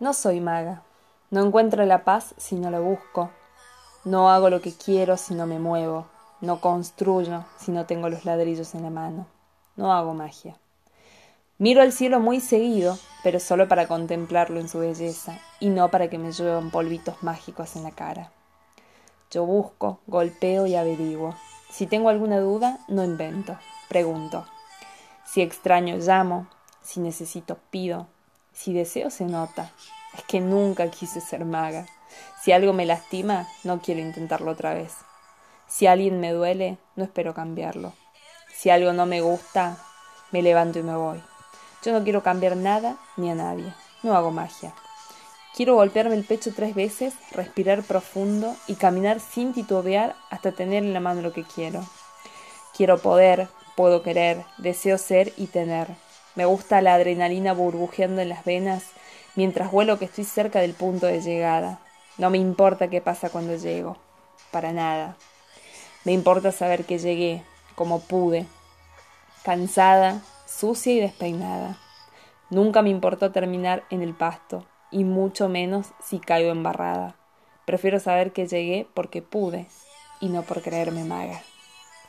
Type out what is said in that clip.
No soy maga. No encuentro la paz si no la busco. No hago lo que quiero si no me muevo. No construyo si no tengo los ladrillos en la mano. No hago magia. Miro al cielo muy seguido, pero solo para contemplarlo en su belleza y no para que me lluevan polvitos mágicos en la cara. Yo busco, golpeo y averiguo. Si tengo alguna duda, no invento, pregunto. Si extraño, llamo. Si necesito, pido. Si deseo se nota. Es que nunca quise ser maga. Si algo me lastima, no quiero intentarlo otra vez. Si alguien me duele, no espero cambiarlo. Si algo no me gusta, me levanto y me voy. Yo no quiero cambiar nada ni a nadie. No hago magia. Quiero golpearme el pecho tres veces, respirar profundo y caminar sin titubear hasta tener en la mano lo que quiero. Quiero poder, puedo querer, deseo ser y tener. Me gusta la adrenalina burbujeando en las venas mientras vuelo que estoy cerca del punto de llegada. No me importa qué pasa cuando llego. Para nada. Me importa saber que llegué, como pude. Cansada, sucia y despeinada. Nunca me importó terminar en el pasto, y mucho menos si caigo embarrada. Prefiero saber que llegué porque pude, y no por creerme maga.